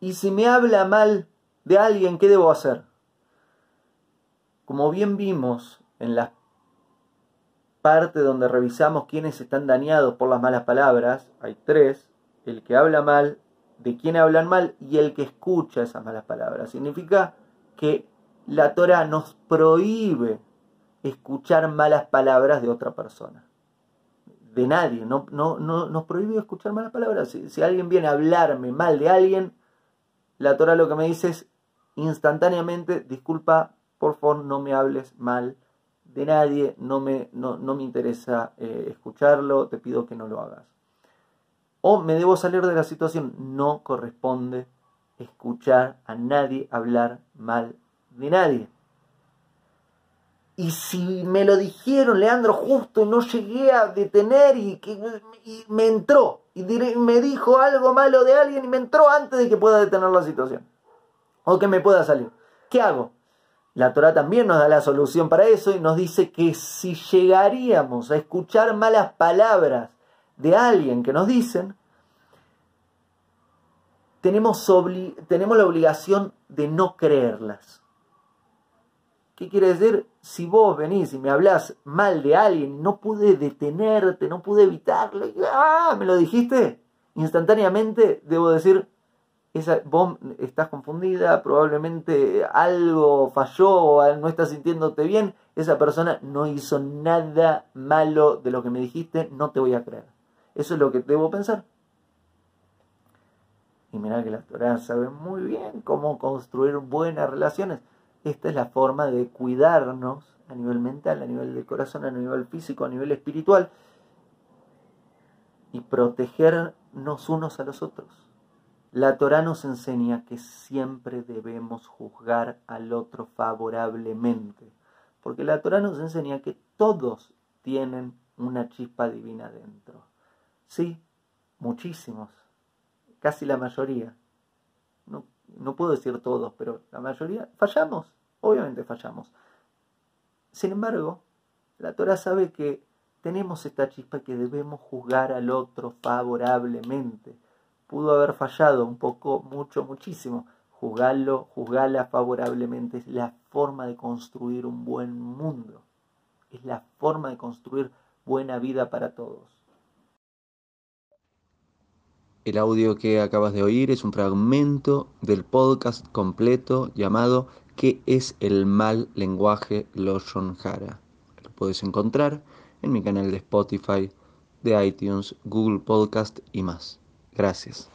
Y si me habla mal de alguien, ¿qué debo hacer? Como bien vimos en la parte donde revisamos quiénes están dañados por las malas palabras, hay tres, el que habla mal, de quién hablan mal y el que escucha esas malas palabras. Significa que la Torah nos prohíbe escuchar malas palabras de otra persona. De nadie. No, no, no nos prohíbe escuchar malas palabras. Si, si, alguien viene a hablarme mal de alguien, la Torah lo que me dice es instantáneamente, disculpa, por favor no me hables mal de nadie, no me, no, no me interesa eh, escucharlo, te pido que no lo hagas. O me debo salir de la situación, no corresponde escuchar a nadie hablar mal de nadie. Y si me lo dijeron, Leandro, justo y no llegué a detener y, que, me entró, y me dijo algo malo de alguien y me entró antes de que pueda detener la situación, o que me pueda salir, ¿qué hago? La Torah también nos da la solución para eso y nos dice que si llegaríamos a escuchar malas palabras de alguien que nos dicen, tenemos, tenemos la obligación de no creerlas. ¿Qué quiere decir? Si vos venís y me hablas mal de alguien, no pude detenerte, no pude evitarlo, ¡ah! ¿Me lo dijiste? Instantáneamente debo decir, esa, vos estás confundida, probablemente algo falló no estás sintiéndote bien, esa persona no hizo nada malo de lo que me dijiste, no te voy a creer. Eso es lo que debo pensar. Y mira que la Torah sabe muy bien cómo construir buenas relaciones. Esta es la forma de cuidarnos a nivel mental, a nivel del corazón, a nivel físico, a nivel espiritual y protegernos unos a los otros. La Torah nos enseña que siempre debemos juzgar al otro favorablemente, porque la Torah nos enseña que todos tienen una chispa divina dentro. Sí, muchísimos, casi la mayoría. No, puedo decir todos, pero la mayoría fallamos, obviamente fallamos. Sin embargo, la Torah sabe que tenemos esta chispa que debemos juzgar al otro favorablemente. Pudo haber fallado un poco, mucho, muchísimo. Juzgarlo, juzgarla favorablemente es la forma de construir un buen mundo. Es la forma de construir buena vida para todos. El audio que acabas de oír es un fragmento del podcast completo llamado ¿Qué es el mal lenguaje Loshon Hara? Lo puedes encontrar en mi canal de Spotify, de iTunes, Google Podcast y más. Gracias.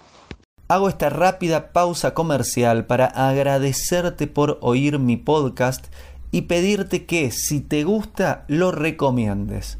Hago esta rápida pausa comercial para agradecerte por oír mi podcast y pedirte que si te gusta lo recomiendes.